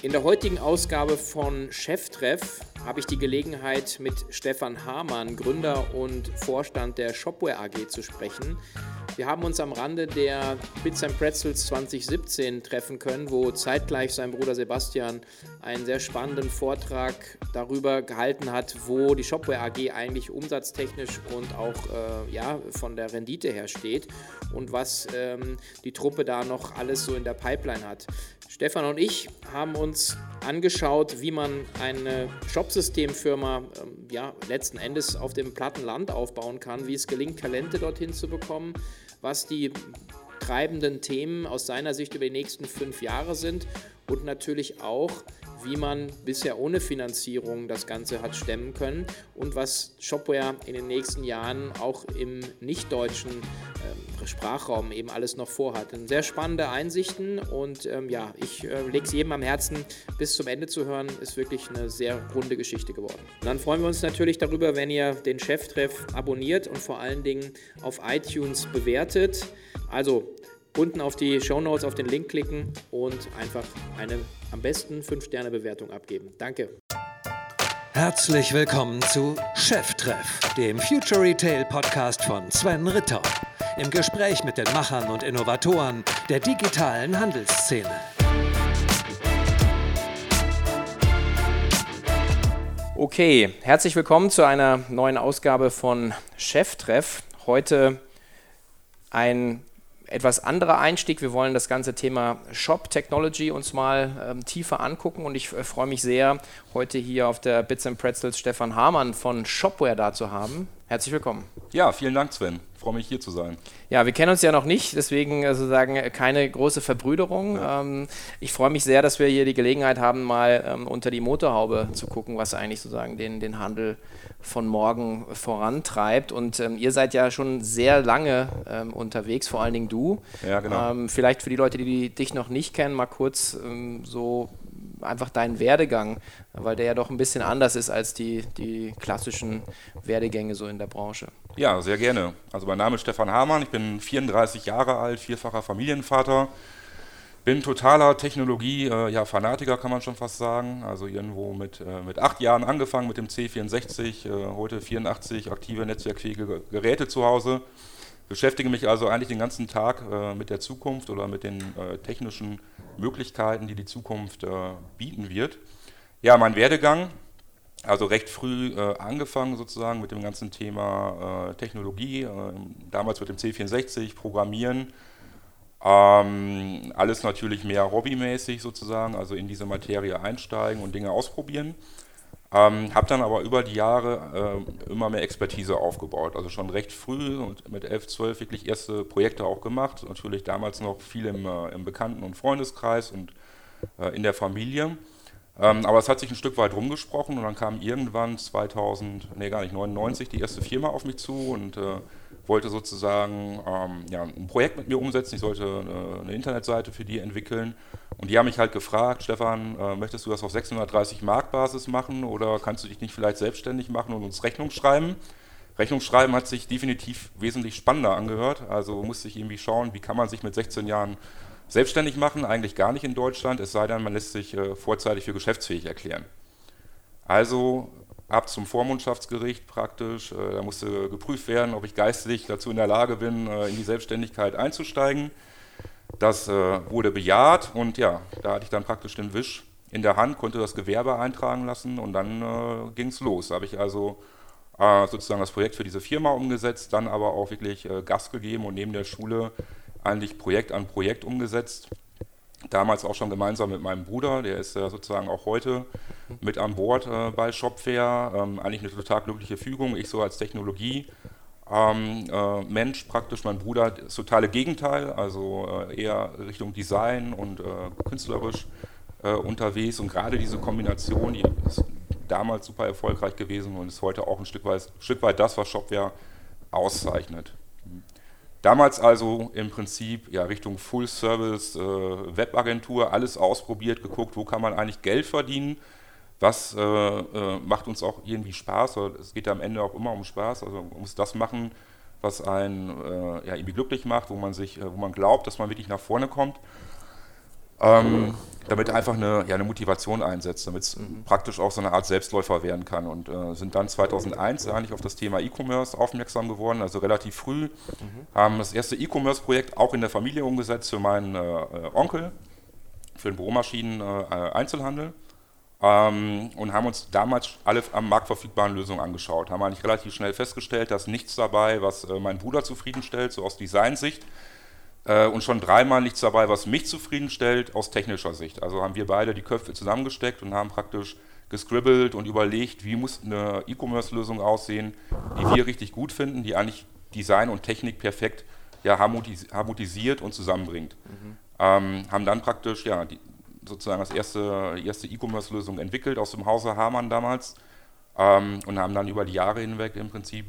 In der heutigen Ausgabe von Cheftreff habe ich die Gelegenheit, mit Stefan Hamann, Gründer und Vorstand der Shopware AG, zu sprechen. Wir haben uns am Rande der Bits and Pretzels 2017 treffen können, wo zeitgleich sein Bruder Sebastian einen sehr spannenden Vortrag darüber gehalten hat, wo die Shopware AG eigentlich umsatztechnisch und auch äh, ja, von der Rendite her steht und was ähm, die Truppe da noch alles so in der Pipeline hat. Stefan und ich haben uns angeschaut, wie man eine Shopsystemfirma ähm, ja, letzten Endes auf dem platten Land aufbauen kann, wie es gelingt, Talente dorthin zu bekommen, was die treibenden Themen aus seiner Sicht über die nächsten fünf Jahre sind und natürlich auch, wie man bisher ohne Finanzierung das Ganze hat stemmen können und was Shopware in den nächsten Jahren auch im nicht-deutschen äh, Sprachraum eben alles noch vorhat. Sehr spannende Einsichten und ähm, ja, ich äh, lege es jedem am Herzen, bis zum Ende zu hören. Ist wirklich eine sehr runde Geschichte geworden. Und dann freuen wir uns natürlich darüber, wenn ihr den Cheftreff abonniert und vor allen Dingen auf iTunes bewertet. Also unten auf die Show Notes auf den Link klicken und einfach eine am besten 5-Sterne-Bewertung abgeben. Danke. Herzlich willkommen zu Cheftreff, dem Future Retail Podcast von Sven Ritter. Im Gespräch mit den Machern und Innovatoren der digitalen Handelsszene. Okay, herzlich willkommen zu einer neuen Ausgabe von Cheftreff. Heute ein etwas anderer Einstieg. Wir wollen das ganze Thema Shop Technology uns mal ähm, tiefer angucken und ich äh, freue mich sehr, heute hier auf der Bits and Pretzels Stefan Hamann von Shopware da zu haben. Herzlich willkommen. Ja, vielen Dank, Sven. Ich freue mich hier zu sein. Ja, wir kennen uns ja noch nicht, deswegen sozusagen keine große Verbrüderung. Ja. Ähm, ich freue mich sehr, dass wir hier die Gelegenheit haben, mal ähm, unter die Motorhaube zu gucken, was eigentlich sozusagen den, den Handel von morgen vorantreibt. Und ähm, ihr seid ja schon sehr lange ähm, unterwegs, vor allen Dingen du. Ja, genau. Ähm, vielleicht für die Leute, die dich noch nicht kennen, mal kurz ähm, so einfach deinen Werdegang, weil der ja doch ein bisschen anders ist als die, die klassischen Werdegänge so in der Branche. Ja, sehr gerne. Also mein Name ist Stefan Hamann, ich bin 34 Jahre alt, vierfacher Familienvater bin totaler Technologie, äh, ja, Fanatiker kann man schon fast sagen. Also irgendwo mit, äh, mit acht Jahren angefangen mit dem C64, äh, heute 84 aktive netzwerkfähige Geräte zu Hause. Beschäftige mich also eigentlich den ganzen Tag äh, mit der Zukunft oder mit den äh, technischen Möglichkeiten, die die Zukunft äh, bieten wird. Ja, mein Werdegang, also recht früh angefangen sozusagen mit dem ganzen Thema Technologie, damals mit dem C64, Programmieren ähm, alles natürlich mehr hobbymäßig sozusagen, also in diese Materie einsteigen und Dinge ausprobieren. Ähm, habe dann aber über die Jahre äh, immer mehr Expertise aufgebaut. Also schon recht früh und mit 11, 12 wirklich erste Projekte auch gemacht. Natürlich damals noch viel im, äh, im Bekannten- und Freundeskreis und äh, in der Familie. Ähm, aber es hat sich ein Stück weit rumgesprochen und dann kam irgendwann 2000, nee gar nicht, 99 die erste Firma auf mich zu und äh, wollte sozusagen ähm, ja, ein Projekt mit mir umsetzen. Ich sollte eine, eine, Internetseite für die entwickeln. Und die haben mich halt gefragt, Stefan, äh, möchtest du das auf 630 Markbasis machen oder kannst du dich nicht vielleicht selbstständig machen und uns Rechnung schreiben? Rechnung schreiben hat sich definitiv wesentlich spannender angehört. Also musste ich irgendwie schauen, wie kann man sich mit 16 Jahren selbstständig machen? Eigentlich gar nicht in Deutschland, es sei denn, man lässt sich äh, vorzeitig für geschäftsfähig erklären. Also ab zum Vormundschaftsgericht praktisch. Äh, da musste geprüft werden, ob ich geistig dazu in der Lage bin, äh, in die Selbstständigkeit einzusteigen. Das äh, wurde bejaht und ja, da hatte ich dann praktisch den Wisch in der Hand, konnte das Gewerbe eintragen lassen und dann ging es los. Da habe ich also sozusagen das Projekt für diese Firma umgesetzt, dann aber auch wirklich Gas gegeben und neben der Schule eigentlich Projekt an Projekt umgesetzt damals auch schon gemeinsam mit meinem Bruder, der ist ja sozusagen auch heute mit an Bord äh, bei Shopfair. Ähm, eigentlich eine total glückliche Fügung. Ich so als Technologie. Ähm, äh, Mensch praktisch, mein Bruder das totale Gegenteil, also äh, eher Richtung Design und äh, künstlerisch äh, unterwegs und gerade diese Kombination, die ist damals super erfolgreich gewesen und ist heute auch ein Stück weit, Stück weit das, was Shopware auszeichnet. Damals also im Prinzip ja, Richtung Full-Service, äh, Webagentur, alles ausprobiert, geguckt, wo kann man eigentlich Geld verdienen, was äh, äh, macht uns auch irgendwie Spaß, es geht am Ende auch immer um Spaß, also man muss das machen, was einen äh, ja, irgendwie glücklich macht, wo man sich, äh, wo man glaubt, dass man wirklich nach vorne kommt. Ähm, damit einfach eine, ja, eine Motivation einsetzt, damit es mhm. praktisch auch so eine Art Selbstläufer werden kann. Und äh, sind dann 2001 eigentlich auf das Thema E-Commerce aufmerksam geworden, also relativ früh. Mhm. Haben das erste E-Commerce-Projekt auch in der Familie umgesetzt für meinen äh, Onkel, für den Büromaschinen-Einzelhandel. Äh, ähm, und haben uns damals alle am Markt verfügbaren Lösungen angeschaut. Haben eigentlich relativ schnell festgestellt, dass nichts dabei, was äh, meinen Bruder zufriedenstellt, so aus Designsicht. Äh, und schon dreimal nichts dabei, was mich zufriedenstellt aus technischer Sicht. Also haben wir beide die Köpfe zusammengesteckt und haben praktisch gescribbelt und überlegt, wie muss eine E-Commerce-Lösung aussehen, die wir richtig gut finden, die eigentlich Design und Technik perfekt ja, harmonisiert und zusammenbringt. Mhm. Ähm, haben dann praktisch ja, die, sozusagen das erste, die erste E-Commerce-Lösung entwickelt aus dem Hause Hamann damals ähm, und haben dann über die Jahre hinweg im Prinzip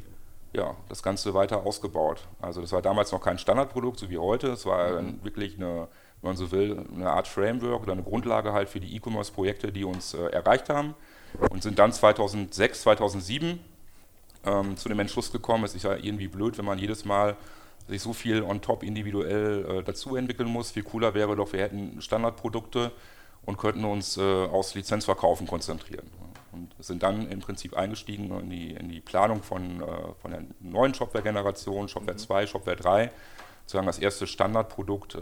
ja, das Ganze weiter ausgebaut. Also das war damals noch kein Standardprodukt, so wie heute. Es war mhm. wirklich eine, wenn man so will, eine Art Framework oder eine Grundlage halt für die E-Commerce-Projekte, die uns äh, erreicht haben und sind dann 2006, 2007 ähm, zu dem Entschluss gekommen, es ist ja irgendwie blöd, wenn man jedes Mal sich so viel on top individuell äh, dazu entwickeln muss. Viel cooler wäre doch, wir hätten Standardprodukte und könnten uns äh, aus Lizenzverkaufen konzentrieren und sind dann im Prinzip eingestiegen in die, in die Planung von, äh, von der neuen Shopware-Generation, Shopware mhm. 2, Shopware 3, sozusagen das erste Standardprodukt äh,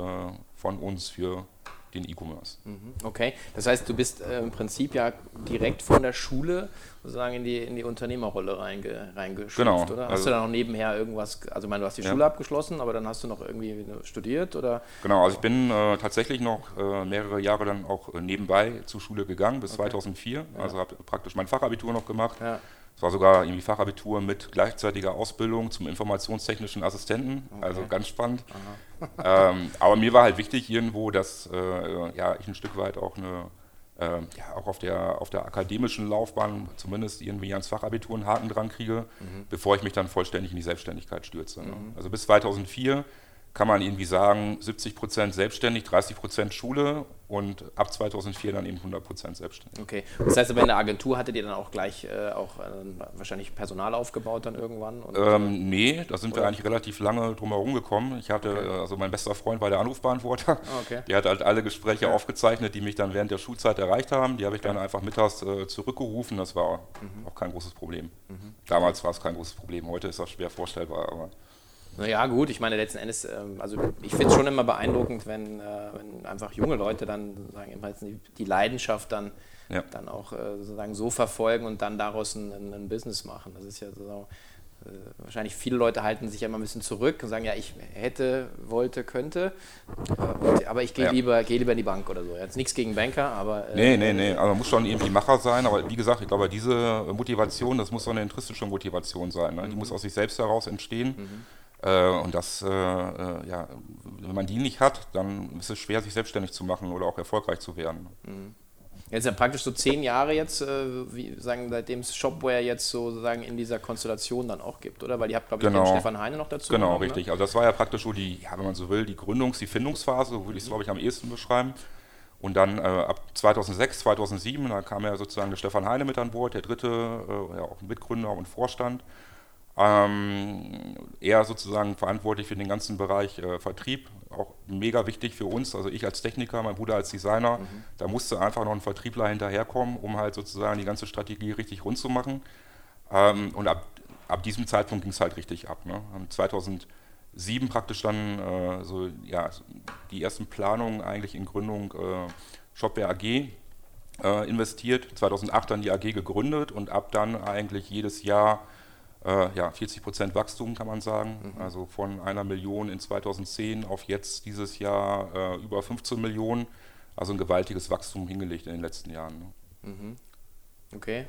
von uns für den E-Commerce. Mhm. Okay, das heißt, du bist äh, im Prinzip ja direkt von der Schule sozusagen in die, in die Unternehmerrolle reinge, reingeschlüpft, genau. oder? Hast also, du da noch nebenher irgendwas, also ich meine, du hast die ja. Schule abgeschlossen, aber dann hast du noch irgendwie studiert, oder? Genau, also ich bin äh, tatsächlich noch äh, mehrere Jahre dann auch äh, nebenbei zur Schule gegangen, bis okay. 2004, ja. also habe praktisch mein Fachabitur noch gemacht. Ja. Es war sogar irgendwie Fachabitur mit gleichzeitiger Ausbildung zum informationstechnischen Assistenten, okay. also ganz spannend. ähm, aber mir war halt wichtig irgendwo, dass äh, ja, ich ein Stück weit auch eine äh, ja, auch auf der, auf der akademischen Laufbahn zumindest irgendwie ans Fachabitur einen Haken dran kriege, mhm. bevor ich mich dann vollständig in die Selbstständigkeit stürze. Ne? Mhm. Also bis 2004 kann man irgendwie sagen, 70 Prozent selbstständig, 30 Prozent Schule und ab 2004 dann eben 100 Prozent selbstständig. Okay, das heißt aber in der Agentur hattet ihr dann auch gleich äh, auch äh, wahrscheinlich Personal aufgebaut dann irgendwann? Ähm, nee, da sind oder? wir eigentlich relativ lange drum herum gekommen. Ich hatte, okay. Äh, also mein bester Freund war der Anrufbeantworter. Ah, okay. Der hat halt alle Gespräche ja. aufgezeichnet, die mich dann während der Schulzeit erreicht haben. Die habe ich dann einfach mittags äh, zurückgerufen. Das war mhm. auch kein großes Problem. Mhm. Damals war es kein großes Problem. Heute ist das schwer vorstellbar, aber naja, gut, ich meine, letzten Endes, ähm, also ich finde es schon immer beeindruckend, wenn, äh, wenn, einfach junge Leute dann sozusagen die Leidenschaft dann, ja. dann auch äh, sozusagen so verfolgen und dann daraus ein, ein Business machen. Das ist ja so, äh, wahrscheinlich viele Leute halten sich ja immer ein bisschen zurück und sagen, ja, ich hätte, wollte, könnte, aber ich gehe ja. lieber, geh lieber in die Bank oder so. Jetzt nichts gegen Banker, aber. nee, nee, nee, also man muss schon irgendwie Macher sein, aber wie gesagt, ich glaube, diese Motivation, das muss so eine intrinsische Motivation sein. Ne? Die mhm. muss aus sich selbst heraus entstehen. Mhm. Äh, und das, äh, äh, ja, wenn man die nicht hat, dann ist es schwer, sich selbstständig zu machen oder auch erfolgreich zu werden. Mhm. Jetzt ja praktisch so zehn Jahre jetzt, wie sagen, seitdem es Shopware jetzt sozusagen in dieser Konstellation dann auch gibt, oder? Weil ihr habt, glaube ich, genau. den Stefan Heine noch dazu. Genau, genommen, ne? richtig. Ne? Also das war ja praktisch so die, ja, wenn man so will, die Gründungs-, die Findungsphase, so würde ich es, glaube ich, am ehesten beschreiben. Und dann äh, ab 2006, 2007, da kam ja sozusagen der Stefan Heine mit an Bord, der dritte, äh, ja, auch Mitgründer und Vorstand. Ähm, er sozusagen verantwortlich für den ganzen Bereich äh, Vertrieb, auch mega wichtig für uns, also ich als Techniker, mein Bruder als Designer, mhm. da musste einfach noch ein Vertriebler hinterherkommen, um halt sozusagen die ganze Strategie richtig rund zu machen. Ähm, und ab, ab diesem Zeitpunkt ging es halt richtig ab. Ne? 2007 praktisch dann äh, so, ja, die ersten Planungen eigentlich in Gründung äh, Shopware AG äh, investiert, 2008 dann die AG gegründet und ab dann eigentlich jedes Jahr äh, ja, 40 Prozent Wachstum kann man sagen. Mhm. Also von einer Million in 2010 auf jetzt dieses Jahr äh, über 15 Millionen. Also ein gewaltiges Wachstum hingelegt in den letzten Jahren. Ne? Mhm. Okay,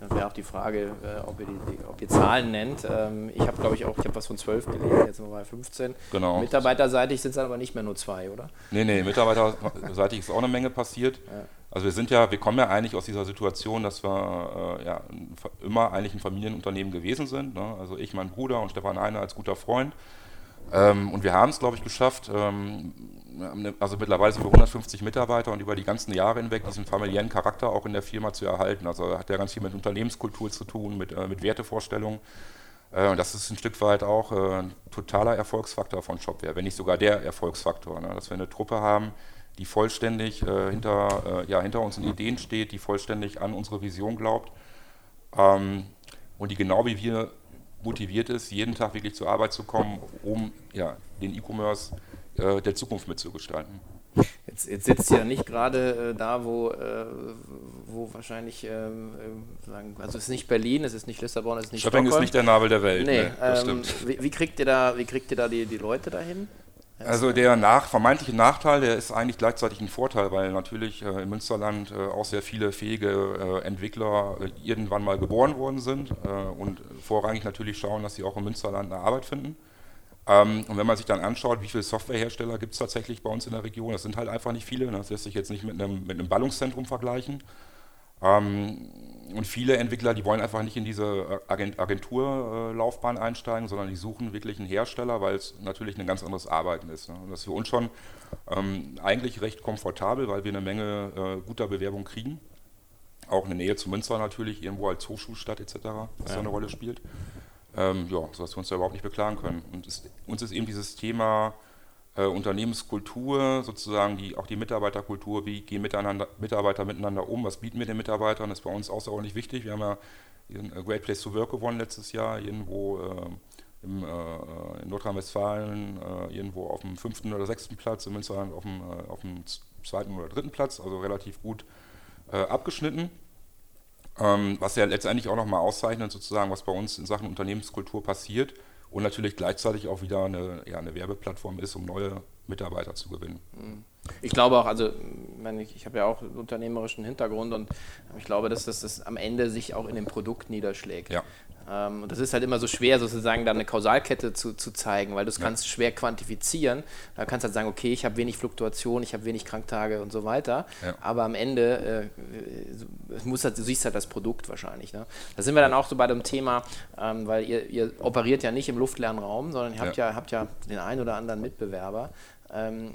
dann wäre auch die Frage, äh, ob, ihr die, ob, ihr Zahlen nennt. Ähm, ich habe, glaube ich, auch, ich habe was von 12 gelesen, jetzt sind wir bei 15. Genau. Mitarbeiterseitig sind es dann aber nicht mehr nur zwei, oder? Nee, nee, mitarbeiterseitig ist auch eine Menge passiert. Ja. Also wir sind ja, wir kommen ja eigentlich aus dieser Situation, dass wir äh, ja, immer eigentlich ein Familienunternehmen gewesen sind. Ne? Also ich, mein Bruder und Stefan Heine als guter Freund. Ähm, und wir haben es, glaube ich, geschafft, ähm, also mittlerweile sind wir 150 Mitarbeiter und über die ganzen Jahre hinweg diesen familiären Charakter auch in der Firma zu erhalten. Also hat ja ganz viel mit Unternehmenskultur zu tun, mit, äh, mit Wertevorstellungen. Äh, das ist ein Stück weit auch äh, ein totaler Erfolgsfaktor von Shopware, wenn nicht sogar der Erfolgsfaktor, ne? dass wir eine Truppe haben, die vollständig äh, hinter, äh, ja, hinter unseren Ideen steht, die vollständig an unsere Vision glaubt ähm, und die genau wie wir motiviert ist, jeden Tag wirklich zur Arbeit zu kommen, um ja, den E-Commerce äh, der Zukunft mitzugestalten. Jetzt, jetzt sitzt ihr ja nicht gerade äh, da, wo, äh, wo wahrscheinlich, ähm, äh, sagen, also es ist nicht Berlin, es ist nicht Lissabon, es ist nicht Schöpping Stockholm. ist nicht der Nabel der Welt. Nee, ne, das ähm, stimmt. wie, wie kriegt ihr da, wie kriegt ihr da die, die Leute dahin? Also der nach, vermeintliche Nachteil, der ist eigentlich gleichzeitig ein Vorteil, weil natürlich äh, im Münsterland äh, auch sehr viele fähige äh, Entwickler äh, irgendwann mal geboren worden sind äh, und vorrangig natürlich schauen, dass sie auch im Münsterland eine Arbeit finden. Ähm, und wenn man sich dann anschaut, wie viele Softwarehersteller gibt es tatsächlich bei uns in der Region, das sind halt einfach nicht viele, ne? das lässt sich jetzt nicht mit einem, mit einem Ballungszentrum vergleichen. Ähm, und viele Entwickler, die wollen einfach nicht in diese Agent Agenturlaufbahn einsteigen, sondern die suchen wirklich einen Hersteller, weil es natürlich ein ganz anderes Arbeiten ist. Ne? Und das ist für uns schon ähm, eigentlich recht komfortabel, weil wir eine Menge äh, guter Bewerbungen kriegen. Auch eine Nähe zu Münster natürlich, irgendwo als Hochschulstadt etc., was ja. eine Rolle spielt. Ähm, ja, sodass wir uns da überhaupt nicht beklagen können. Und es, uns ist eben dieses Thema äh, Unternehmenskultur, sozusagen die, auch die Mitarbeiterkultur, wie gehen miteinander, Mitarbeiter miteinander um, was bieten wir den Mitarbeitern, das ist bei uns außerordentlich wichtig. Wir haben ja den Great Place to Work gewonnen letztes Jahr, irgendwo äh, im, äh, in Nordrhein-Westfalen, äh, irgendwo auf dem fünften oder sechsten Platz, im Münsterland auf dem, äh, auf dem zweiten oder dritten Platz, also relativ gut äh, abgeschnitten. Ähm, was ja letztendlich auch nochmal auszeichnet, sozusagen, was bei uns in Sachen Unternehmenskultur passiert und natürlich gleichzeitig auch wieder eine, ja, eine Werbeplattform ist, um neue Mitarbeiter zu gewinnen. Ich glaube auch, also ich, ich habe ja auch einen unternehmerischen Hintergrund und ich glaube, dass das, das am Ende sich auch in dem Produkt niederschlägt. Ja. Ähm, und das ist halt immer so schwer, sozusagen da eine Kausalkette zu, zu zeigen, weil du es ja. kannst schwer quantifizieren. Da kannst du halt sagen, okay, ich habe wenig Fluktuation, ich habe wenig Kranktage und so weiter. Ja. Aber am Ende äh, muss halt, du siehst halt das Produkt wahrscheinlich. Ne? Da sind wir dann auch so bei dem Thema, ähm, weil ihr, ihr, operiert ja nicht im luftleeren Raum, sondern ihr habt ja, ja habt ja den einen oder anderen Mitbewerber. Ähm,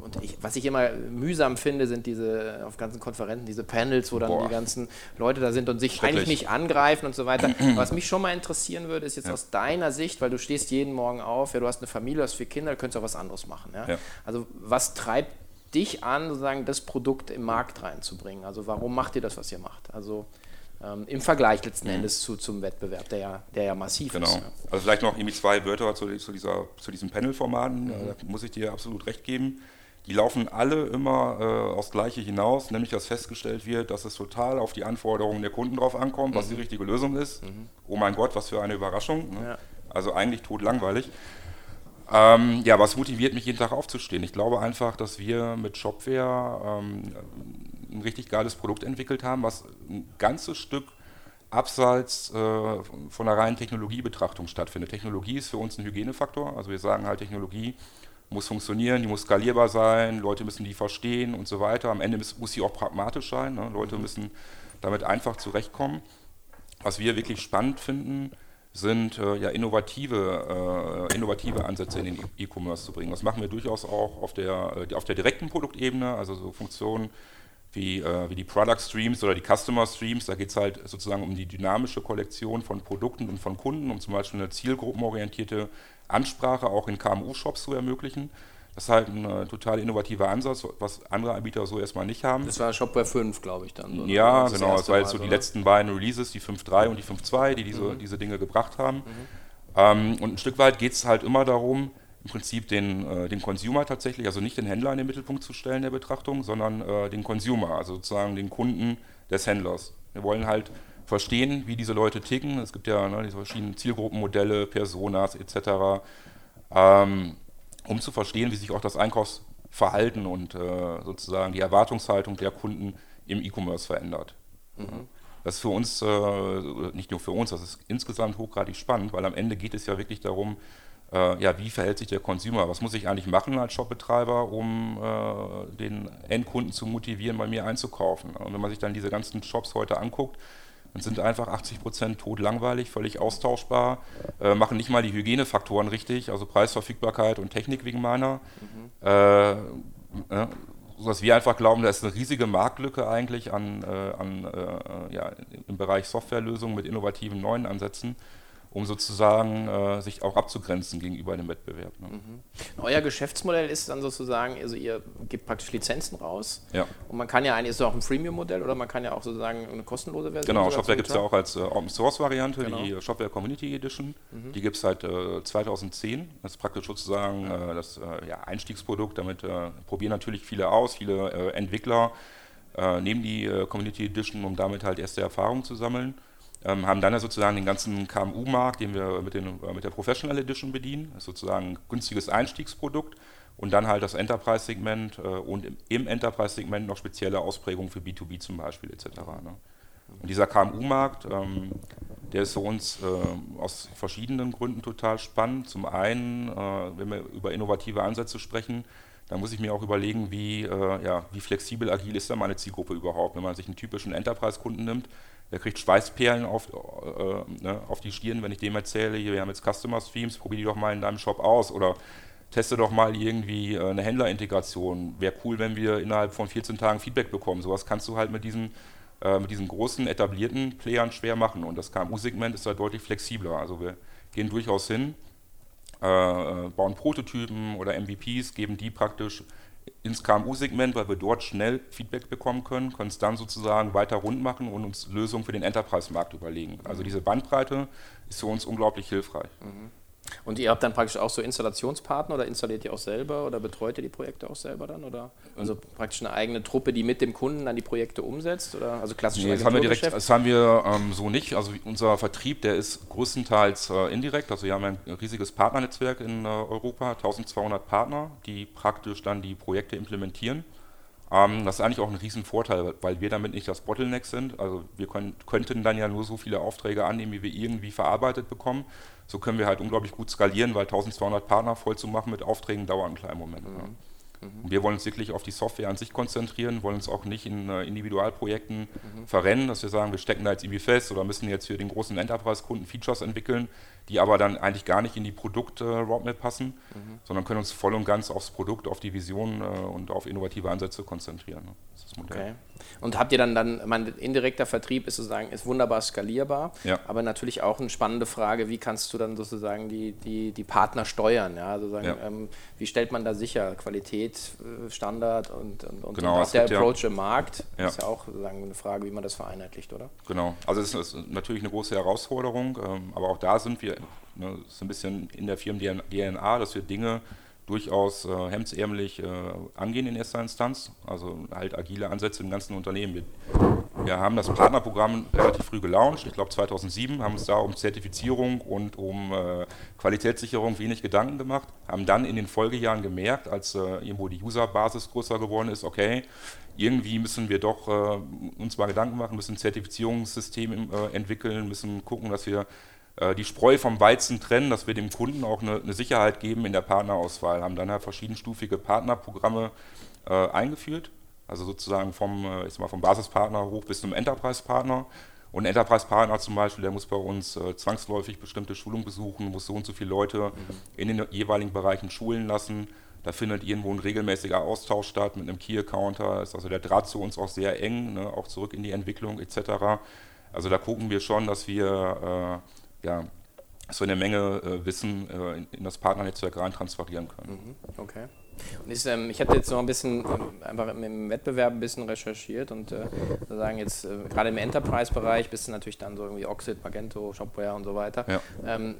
und ich, was ich immer mühsam finde, sind diese auf ganzen Konferenzen, diese Panels, wo dann Boah. die ganzen Leute da sind und sich eigentlich nicht angreifen und so weiter. was mich schon mal interessieren würde, ist jetzt ja. aus deiner Sicht, weil du stehst jeden Morgen auf, ja, du hast eine Familie, du hast vier Kinder, du könntest auch was anderes machen. Ja? ja. Also was treibt dich an, sozusagen das Produkt im Markt reinzubringen? Also warum macht ihr das, was ihr macht? Also ähm, im Vergleich letzten mhm. Endes zu, zum Wettbewerb, der ja, der ja massiv genau. ist. Genau. Also vielleicht noch irgendwie zwei Wörter zu, zu, dieser, zu diesen Panel-Formaten, mhm. da muss ich dir absolut recht geben. Die laufen alle immer äh, aufs Gleiche hinaus, nämlich dass festgestellt wird, dass es total auf die Anforderungen der Kunden drauf ankommt, mhm. was die mhm. richtige Lösung ist. Mhm. Oh mein Gott, was für eine Überraschung. Ne? Ja. Also eigentlich totlangweilig. Ähm, ja, was motiviert mich jeden Tag aufzustehen? Ich glaube einfach, dass wir mit Shopware ähm, ein richtig geiles Produkt entwickelt haben, was ein ganzes Stück abseits äh, von der reinen Technologiebetrachtung stattfindet. Technologie ist für uns ein Hygienefaktor. Also wir sagen halt, Technologie muss funktionieren, die muss skalierbar sein, Leute müssen die verstehen und so weiter. Am Ende muss, muss sie auch pragmatisch sein. Ne? Leute mhm. müssen damit einfach zurechtkommen. Was wir wirklich spannend finden, sind äh, ja innovative, äh, innovative Ansätze in den E-Commerce zu bringen. Das machen wir durchaus auch auf der, äh, auf der direkten Produktebene, also so Funktionen wie, äh, wie die Product Streams oder die Customer Streams. Da geht es halt sozusagen um die dynamische Kollektion von Produkten und von Kunden, um zum Beispiel eine zielgruppenorientierte Ansprache auch in KMU-Shops zu ermöglichen. Das ist halt ein äh, total innovativer Ansatz, was andere Anbieter so erstmal nicht haben. Das war Shopware 5, glaube ich, dann. Oder? Ja, das genau. Das war jetzt so die letzten beiden Releases, die 5.3 und die 5.2, die diese, mhm. diese Dinge gebracht haben. Mhm. Ähm, und ein Stück weit geht es halt immer darum, im Prinzip den, äh, den Consumer tatsächlich, also nicht den Händler in den Mittelpunkt zu stellen der Betrachtung, sondern äh, den Consumer, also sozusagen den Kunden des Händlers. Wir wollen halt verstehen, wie diese Leute ticken. Es gibt ja ne, diese verschiedenen Zielgruppenmodelle, Personas etc., ähm, um zu verstehen, wie sich auch das Einkaufsverhalten und äh, sozusagen die Erwartungshaltung der Kunden im E-Commerce verändert. Mhm. Das ist für uns, äh, nicht nur für uns, das ist insgesamt hochgradig spannend, weil am Ende geht es ja wirklich darum, äh, ja, wie verhält sich der Consumer? Was muss ich eigentlich machen als Shopbetreiber, um äh, den Endkunden zu motivieren, bei mir einzukaufen? Und wenn man sich dann diese ganzen Shops heute anguckt, dann sind einfach 80 Prozent totlangweilig, völlig austauschbar, äh, machen nicht mal die Hygienefaktoren richtig, also Preisverfügbarkeit und Technik wegen meiner. Mhm. Äh, äh, sodass wir einfach glauben, da ist eine riesige Marktlücke eigentlich an, äh, an, äh, ja, im Bereich Softwarelösungen mit innovativen neuen Ansätzen. Um sozusagen äh, sich auch abzugrenzen gegenüber dem Wettbewerb. Ne? Mhm. Euer Geschäftsmodell ist dann sozusagen, also ihr gebt praktisch Lizenzen raus ja. und man kann ja eigentlich, ist es auch ein Freemium-Modell oder man kann ja auch sozusagen eine kostenlose Version Genau, Shopware gibt es ja auch als äh, Open-Source-Variante, genau. die Shopware Community Edition, mhm. die gibt es seit äh, 2010, das ist praktisch sozusagen. Äh, das äh, ja, Einstiegsprodukt, damit äh, probieren natürlich viele aus, viele Entwickler nehmen die Community Edition, um damit halt erste Erfahrungen zu sammeln ähm, haben dann ja sozusagen den ganzen KMU-Markt, den wir mit, den, äh, mit der Professional Edition bedienen. Ist sozusagen ein günstiges Einstiegsprodukt und dann halt das Enterprise-Segment äh, und im, im Enterprise-Segment noch spezielle Ausprägungen für B2B zum Beispiel etc. Ne? Und dieser KMU-Markt, ähm, der ist für uns äh, aus verschiedenen Gründen total spannend. Zum einen, äh, wenn wir über innovative Ansätze sprechen, dann muss ich mir auch überlegen, wie, äh, ja, wie flexibel, agil ist da meine Zielgruppe überhaupt. Wenn man sich einen typischen Enterprise-Kunden nimmt, der kriegt Schweißperlen auf, äh, ne, auf die Stirn, wenn ich dem erzähle, hier, wir haben jetzt Customer Streams, probier die doch mal in deinem Shop aus oder teste doch mal irgendwie äh, eine Händlerintegration. Wäre cool, wenn wir innerhalb von 14 Tagen Feedback bekommen. Sowas kannst du halt mit diesen, äh, mit diesen großen etablierten Playern schwer machen und das KMU-Segment ist da deutlich flexibler. Also wir gehen durchaus hin, bauen Prototypen oder MVPs, geben die praktisch ins KMU-Segment, weil wir dort schnell Feedback bekommen können, können es dann sozusagen weiter rund machen und uns Lösungen für den Enterprise-Markt überlegen. Also diese Bandbreite ist für uns unglaublich hilfreich. Mhm. Und ihr habt dann praktisch auch so Installationspartner oder installiert ihr auch selber oder betreut ihr die Projekte auch selber dann? Oder also praktisch eine eigene Truppe, die mit dem Kunden dann die Projekte umsetzt? Oder also klassisch nee, das haben wir direkt, Das haben wir ähm, so nicht. Also unser Vertrieb, der ist größtenteils äh, indirekt. Also wir haben ein riesiges Partnernetzwerk in äh, Europa, 1200 Partner, die praktisch dann die Projekte implementieren. Ähm, das ist eigentlich auch ein Riesenvorteil, weil wir damit nicht das Bottleneck sind. Also wir können, könnten dann ja nur so viele Aufträge annehmen, wie wir irgendwie verarbeitet bekommen. So können wir halt unglaublich gut skalieren, weil 1200 Partner voll zu machen mit Aufträgen dauert einen kleinen Moment. Mhm. Mhm. Wir wollen uns wirklich auf die Software an sich konzentrieren, wollen uns auch nicht in äh, Individualprojekten mhm. verrennen, dass wir sagen, wir stecken da jetzt irgendwie fest oder müssen jetzt für den großen Enterprise-Kunden Features entwickeln, die aber dann eigentlich gar nicht in die Produkt-Roadmap passen, mhm. sondern können uns voll und ganz aufs Produkt, auf die Vision äh, und auf innovative Ansätze konzentrieren. Ne? Das ist das Modell. Okay. Und habt ihr dann dann, mein indirekter Vertrieb ist sozusagen, ist wunderbar skalierbar, ja. aber natürlich auch eine spannende Frage, wie kannst du dann sozusagen die, die, die Partner steuern? Ja? Sozusagen, ja. Ähm, wie stellt man da sicher Qualität, äh, Standard und, und, und, genau, und auch der Approach im Markt? Ja. Ist ja auch eine Frage, wie man das vereinheitlicht, oder? Genau, also es ist natürlich eine große Herausforderung, ähm, aber auch da sind wir, ne, ist ein bisschen in der Firmen-DNA, dass wir Dinge durchaus äh, hemdsärmlich äh, angehen in erster Instanz. Also halt agile Ansätze im ganzen Unternehmen. Wir, wir haben das Partnerprogramm relativ früh gelauncht, ich glaube 2007, haben uns da um Zertifizierung und um äh, Qualitätssicherung wenig Gedanken gemacht, haben dann in den Folgejahren gemerkt, als äh, irgendwo die Userbasis größer geworden ist, okay, irgendwie müssen wir doch äh, uns mal Gedanken machen, müssen ein Zertifizierungssystem äh, entwickeln, müssen gucken, dass wir äh, die Spreu vom Weizen trennen, dass wir dem Kunden auch eine, eine Sicherheit geben in der Partnerauswahl. Haben dann halt verschiedenstufige Partnerprogramme äh, eingeführt, also sozusagen vom, äh, mal vom Basispartner hoch bis zum Enterprise-Partner. Und ein Enterprise-Partner zum Beispiel, der muss bei uns äh, zwangsläufig bestimmte Schulungen besuchen, muss so und so viele Leute mhm. in den jeweiligen Bereichen schulen lassen. Da findet irgendwo ein regelmäßiger Austausch statt mit einem Key-Accounter. Ist also der Draht zu uns auch sehr eng, ne, auch zurück in die Entwicklung etc. Also da gucken wir schon, dass wir äh, ja, so eine Menge äh, Wissen äh, in, in, das Partnernetzwerk rein transferieren können. Mhm, okay. Und ich, ähm, ich hatte jetzt noch ein bisschen ähm, einfach im Wettbewerb ein bisschen recherchiert und äh, sagen jetzt äh, gerade im Enterprise-Bereich bist du natürlich dann so irgendwie Oxid, Magento, Shopware und so weiter. Ja. Ähm,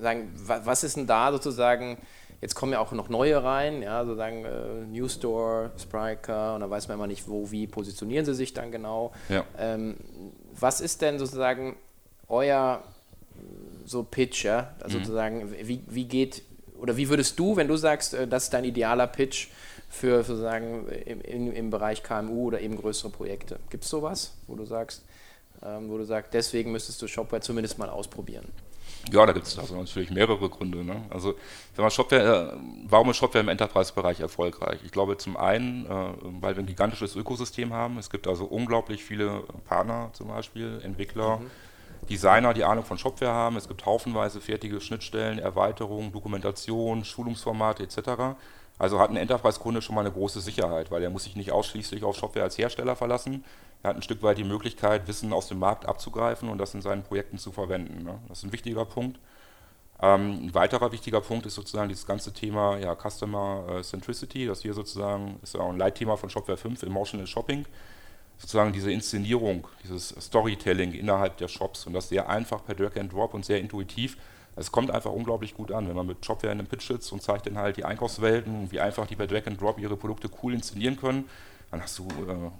sagen, was ist denn da sozusagen? Jetzt kommen ja auch noch neue rein, ja, sozusagen äh, New Store, Spryker und da weiß man immer nicht, wo, wie positionieren sie sich dann genau. Ja. Ähm, was ist denn sozusagen euer so Pitch, ja? Also mhm. sozusagen, wie, wie geht, oder wie würdest du, wenn du sagst, äh, das ist dein idealer Pitch für sozusagen im, im, im Bereich KMU oder eben größere Projekte? Gibt es sowas, wo du sagst, ähm, wo du sagst, deswegen müsstest du Shopware zumindest mal ausprobieren? Ja, da gibt es also natürlich mehrere Gründe. Ne? Also, wenn man Shopware, äh, warum ist Shopware im Enterprise-Bereich erfolgreich? Ich glaube zum einen, äh, weil wir ein gigantisches Ökosystem haben. Es gibt also unglaublich viele Partner, zum Beispiel Entwickler. Mhm Designer, die Ahnung von Shopware haben. Es gibt haufenweise fertige Schnittstellen, Erweiterungen, Dokumentation, Schulungsformate etc. Also hat ein Enterprise-Kunde schon mal eine große Sicherheit, weil er muss sich nicht ausschließlich auf Shopware als Hersteller verlassen. Er hat ein Stück weit die Möglichkeit, Wissen aus dem Markt abzugreifen und das in seinen Projekten zu verwenden. Ne? Das ist ein wichtiger Punkt. Ähm, ein weiterer wichtiger Punkt ist sozusagen dieses ganze Thema ja, Customer äh, Centricity, das hier sozusagen ist ja auch ein Leitthema von Shopware 5, Emotional Shopping. Sozusagen diese Inszenierung, dieses Storytelling innerhalb der Shops und das sehr einfach per Drag and Drop und sehr intuitiv. Es kommt einfach unglaublich gut an, wenn man mit Shopware in einem Pitch sitzt und zeigt dann halt die Einkaufswelten, wie einfach die per Drag and Drop ihre Produkte cool inszenieren können. Dann hast du äh,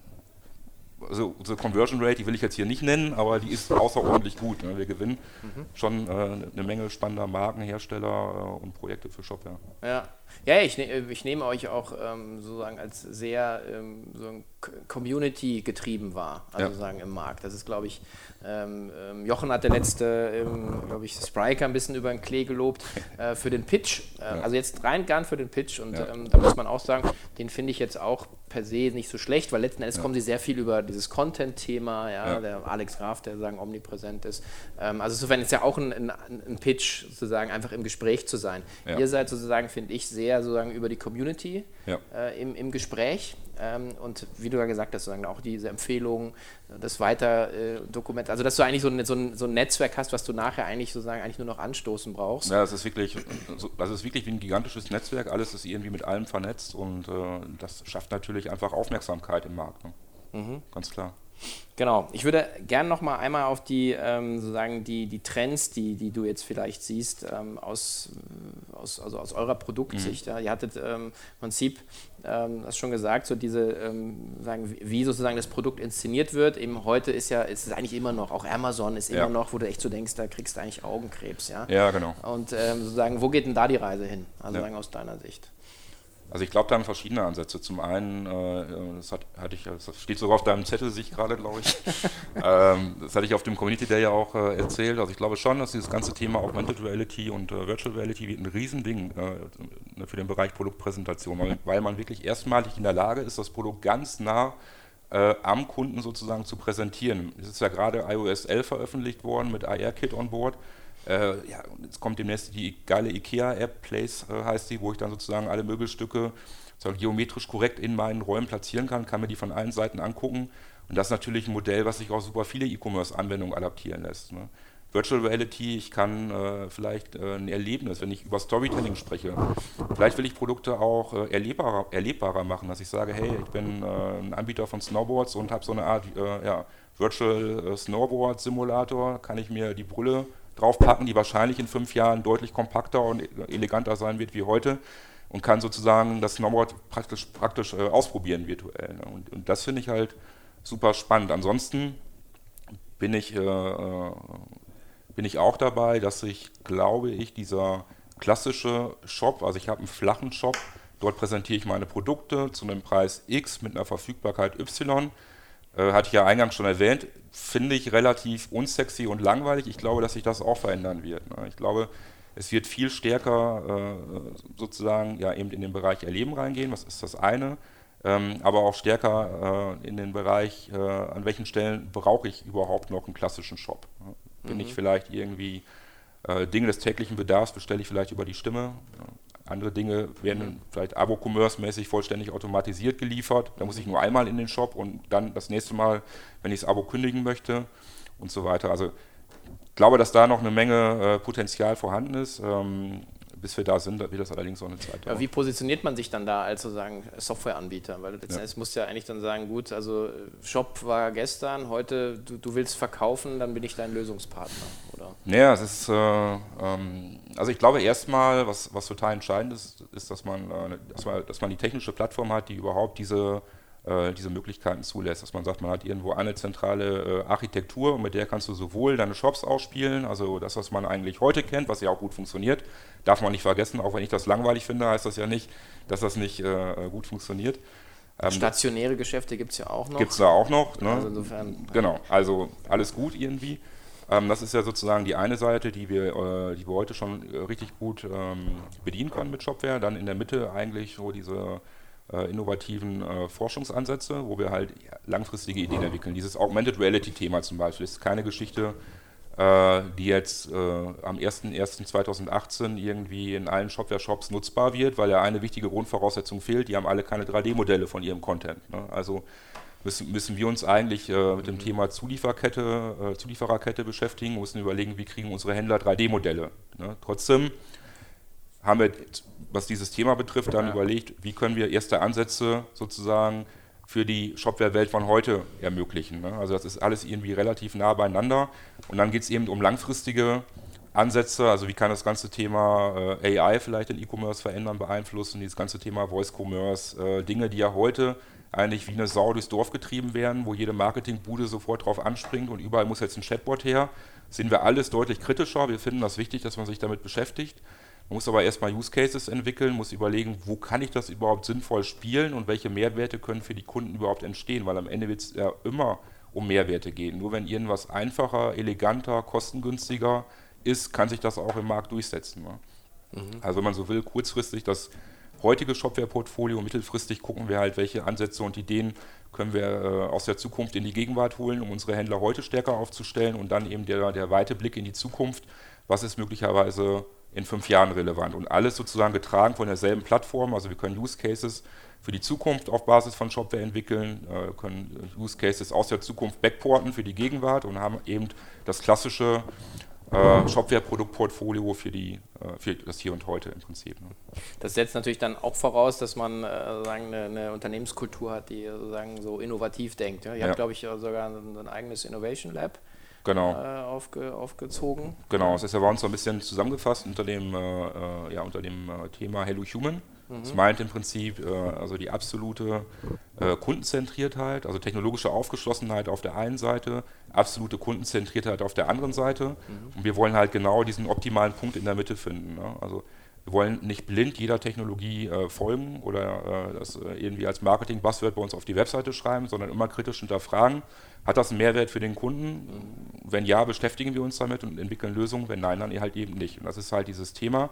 also unsere Conversion Rate, die will ich jetzt hier nicht nennen, aber die ist außerordentlich gut. Ne? Wir gewinnen mhm. schon äh, eine Menge spannender Markenhersteller äh, und Projekte für Shopware. Ja, ja ich, ne, ich nehme euch auch ähm, sozusagen als sehr ähm, so Community getrieben wahr, also ja. sozusagen im Markt. Das ist, glaube ich, ähm, ähm, Jochen hat der letzte, ähm, glaube ich, Spriker ein bisschen über den Klee gelobt äh, für den Pitch. Äh, ja. Also jetzt rein gern für den Pitch und ja. Ähm, da muss man auch sagen, den finde ich jetzt auch per se nicht so schlecht, weil letzten Endes kommen sie sehr viel über dieses Content-Thema, ja, der Alex Graf, der sagen omnipräsent ist. Also insofern ist ja auch ein, ein, ein, Pitch sozusagen einfach im Gespräch zu sein. Ihr seid sozusagen, finde ich, sehr sozusagen über die Community äh, im, im Gespräch. Ähm, und wie du ja gesagt hast, sozusagen auch diese Empfehlungen, das weiter äh, Dokument, also dass du eigentlich so ein, so, ein, so ein Netzwerk hast, was du nachher eigentlich sozusagen eigentlich nur noch anstoßen brauchst. Ja, das ist wirklich, das ist wirklich wie ein gigantisches Netzwerk, alles ist irgendwie mit allem vernetzt und äh, das schafft natürlich einfach Aufmerksamkeit im Markt. Ne? Mhm. Ganz klar. Genau. Ich würde gerne noch mal einmal auf die, ähm, sozusagen die, die Trends, die, die du jetzt vielleicht siehst, ähm, aus, aus, also aus eurer Produktsicht. Mhm. Ja. Ihr hattet ähm, im Prinzip, ähm, hast schon gesagt, so diese, ähm, sagen, wie sozusagen das Produkt inszeniert wird. Eben heute ist ja, ist es eigentlich immer noch, auch Amazon ist ja. immer noch, wo du echt so denkst, da kriegst du eigentlich Augenkrebs. Ja, ja genau. Und ähm, sozusagen, wo geht denn da die Reise hin? Also ja. aus deiner Sicht. Also ich glaube, da haben verschiedene Ansätze. Zum einen, äh, das, hat, hatte ich, das steht sogar auf deinem Zettel sich gerade, glaube ich. ähm, das hatte ich auf dem Community Day ja auch äh, erzählt. Also ich glaube schon, dass dieses ganze Thema Augmented Reality und äh, Virtual Reality wird ein Riesending äh, für den Bereich Produktpräsentation, weil, weil, man wirklich erstmalig in der Lage ist, das Produkt ganz nah äh, am Kunden sozusagen zu präsentieren. Es ist ja gerade iOS 11 veröffentlicht worden mit AR-Kit on Board. Äh, ja, jetzt kommt demnächst die geile IKEA-App, Place äh, heißt die, wo ich dann sozusagen alle Möbelstücke so geometrisch korrekt in meinen Räumen platzieren kann, kann mir die von allen Seiten angucken. Und das ist natürlich ein Modell, was sich auch super viele E-Commerce-Anwendungen adaptieren lässt. Ne? Virtual Reality, ich kann äh, vielleicht äh, ein Erlebnis, wenn ich über Storytelling spreche, vielleicht will ich Produkte auch äh, erlebbarer, erlebbarer machen, dass ich sage, hey, ich bin äh, ein Anbieter von Snowboards und habe so eine Art ja, Virtual Snowboard Simulator, kann ich mir die Brille draufpacken, die wahrscheinlich in fünf Jahren deutlich kompakter und eleganter sein wird wie heute und kann sozusagen das Snowboard praktisch, praktisch äh, ausprobieren virtuell. Ne? Und, und, das finde ich halt super spannend. Ansonsten bin ich, äh, äh, bin ich auch dabei, dass sich, glaube ich, dieser klassische Shop, also ich habe einen flachen Shop, dort präsentiere ich meine Produkte zu einem Preis X mit einer Verfügbarkeit Y äh, hatte ich ja eingangs schon erwähnt, finde ich relativ unsexy und langweilig. Ich glaube, dass sich das auch verändern wird. Ne? Ich glaube, es wird viel stärker äh, sozusagen ja eben in den Bereich Erleben reingehen, was ist das eine, ähm, aber auch stärker äh, in den Bereich, äh, an welchen Stellen brauche ich überhaupt noch einen klassischen Shop. Ne? Bin mhm. ich vielleicht irgendwie äh, Dinge des täglichen Bedarfs, bestelle ich vielleicht über die Stimme. Andere Dinge werden vielleicht Abo-Commerce-mäßig vollständig automatisiert geliefert. Da muss ich nur einmal in den Shop und dann das nächste Mal, wenn ich das Abo kündigen möchte und so weiter. Also ich glaube, dass da noch eine Menge äh, Potenzial vorhanden ist. Ähm, bis wir da sind, wird das allerdings so eine Zeit dauern. Ja, wie positioniert man sich dann da als sozusagen Softwareanbieter? Weil letzten ja. musst du ja eigentlich dann sagen, gut, also Shop war gestern, heute du, du willst verkaufen, dann bin ich dein Lösungspartner, oder? Naja, es ist, äh, ähm, also ich glaube erstmal, was, was total entscheidend ist, ist, dass man, äh, dass man, dass man die technische Plattform hat, die überhaupt diese äh, diese Möglichkeiten zulässt. Dass man sagt, man hat irgendwo eine zentrale äh, Architektur und mit der kannst du sowohl deine Shops ausspielen, also das, was man eigentlich heute kennt, was ja auch gut funktioniert, darf man nicht vergessen, auch wenn ich das langweilig finde, heißt das ja nicht, dass das nicht äh, gut funktioniert. Ähm, Stationäre Geschäfte gibt es ja auch noch. Gibt es da auch noch. Ne? Also insofern. Genau, also alles gut irgendwie. Ähm, das ist ja sozusagen die eine Seite, die wir, äh, die wir heute schon äh, richtig gut ähm, bedienen können mit Shopware. Dann in der Mitte eigentlich so diese äh, innovativen äh, Forschungsansätze, wo wir halt langfristige Ideen entwickeln. Dieses Augmented Reality-Thema zum Beispiel ist keine Geschichte, äh, die jetzt äh, am 01.01.2018 irgendwie in allen Shopware-Shops nutzbar wird, weil ja eine wichtige Grundvoraussetzung fehlt, die haben alle keine 3D-Modelle von ihrem Content. Ne? Also müssen, müssen wir uns eigentlich äh, mit dem Thema Zulieferkette, äh, Zuliefererkette beschäftigen, müssen überlegen, wie kriegen unsere Händler 3D-Modelle. Ne? Trotzdem haben wir, was dieses Thema betrifft, dann ja. überlegt, wie können wir erste Ansätze sozusagen für die Shopware-Welt von heute ermöglichen. Ne? Also das ist alles irgendwie relativ nah beieinander. Und dann geht es eben um langfristige Ansätze, also wie kann das ganze Thema äh, AI vielleicht den E-Commerce verändern, beeinflussen, dieses ganze Thema Voice-Commerce, äh, Dinge, die ja heute eigentlich wie eine Sau durchs Dorf getrieben werden, wo jede Marketingbude sofort drauf anspringt und überall muss jetzt ein Chatbot her, sind wir alles deutlich kritischer. Wir finden das wichtig, dass man sich damit beschäftigt. Man muss aber erstmal Use Cases entwickeln, muss überlegen, wo kann ich das überhaupt sinnvoll spielen und welche Mehrwerte können für die Kunden überhaupt entstehen, weil am Ende wird es ja immer um Mehrwerte gehen. Nur wenn irgendwas einfacher, eleganter, kostengünstiger ist, kann sich das auch im Markt durchsetzen. Ne? Mhm. Also wenn man so will, kurzfristig das heutige Shopware-Portfolio, mittelfristig gucken wir halt, welche Ansätze und Ideen können wir äh, aus der Zukunft in die Gegenwart holen, um unsere Händler heute stärker aufzustellen und dann eben der, der weite Blick in die Zukunft, was ist möglicherweise in fünf Jahren relevant und alles sozusagen getragen von derselben Plattform. Also wir können Use Cases für die Zukunft auf Basis von Shopware entwickeln, äh, können Use Cases aus der Zukunft backporten für die Gegenwart und haben eben das klassische äh, Shopware-Produktportfolio für, äh, für das Hier und Heute im Prinzip. Ne. Das setzt natürlich dann auch voraus, dass man äh, sagen, eine, eine, Unternehmenskultur hat, die sozusagen so innovativ denkt. Ja? Ihr ja. habt, glaube ich, sogar ein, ein eigenes Innovation Lab genau. äh, aufge, aufgezogen. Genau, es ist ja bei uns so ein bisschen zusammengefasst unter dem, äh, äh ja, unter dem äh, Thema Hello Human. Mhm. Das meint im Prinzip äh, also die absolute Kundenzentriertheit, also technologische Aufgeschlossenheit auf der einen Seite, absolute Kundenzentriertheit auf der anderen Seite. Mhm. Und wir wollen halt genau diesen optimalen Punkt in der Mitte finden. Ne? Also wir wollen nicht blind jeder Technologie äh, folgen oder äh, das irgendwie als Marketing-Buzzword bei uns auf die Webseite schreiben, sondern immer kritisch hinterfragen. Hat das einen Mehrwert für den Kunden? Wenn ja, beschäftigen wir uns damit und entwickeln Lösungen. Wenn nein, dann halt eben nicht. Und das ist halt dieses Thema.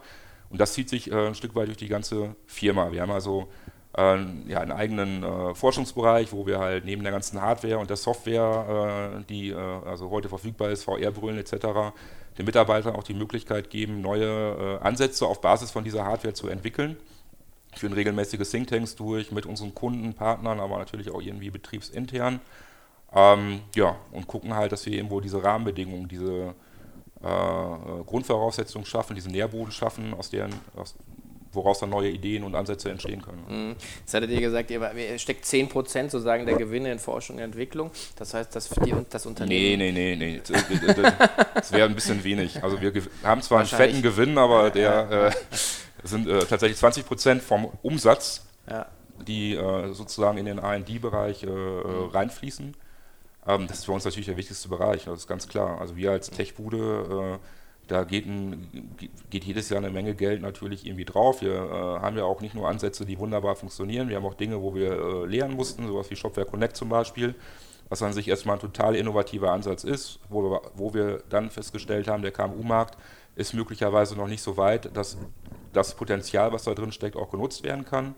Und das zieht sich äh, ein Stück weit durch die ganze Firma. Wir haben also äh, ja, einen eigenen äh, Forschungsbereich, wo wir halt neben der ganzen Hardware und der Software, die also heute verfügbar ist, VR-Brillen etc., den Mitarbeitern auch die Möglichkeit geben, neue äh, Ansätze auf Basis von dieser Hardware zu entwickeln. Führen regelmäßige Thinktanks durch mit unseren Kunden, Partnern, aber natürlich auch irgendwie betriebsintern. Ähm, ja, und gucken halt, dass wir irgendwo diese Rahmenbedingungen, diese äh, Grundvoraussetzungen schaffen, diesen Nährboden schaffen, aus deren, aus, woraus dann neue Ideen und Ansätze entstehen können. Mhm. Jetzt hattet ihr gesagt, ihr steckt 10% sozusagen der Gewinne in Forschung und Entwicklung. Das heißt, dass die, das Unternehmen. Nee, nee, nee, nee. Das wäre ein bisschen wenig. Also wir haben zwar einen fetten Gewinn, aber der äh, sind äh, tatsächlich 20% vom Umsatz, ja. die äh, sozusagen in den RD-Bereich äh, mhm. reinfließen. Ähm, das ist für uns natürlich der wichtigste Bereich, das ist ganz klar. Also wir als Techbude äh, da geht, ein, geht, jedes Jahr eine Menge Geld natürlich irgendwie drauf. Wir äh, haben ja auch nicht nur Ansätze, die wunderbar funktionieren, wir haben auch Dinge, wo wir äh, lernen mussten, sowas wie Shopware Connect zum Beispiel, was an sich erstmal ein total innovativer Ansatz ist, wo wir, wo wir dann festgestellt haben, der KMU-Markt ist möglicherweise noch nicht so weit, dass das Potenzial, was da drin steckt, auch genutzt werden kann.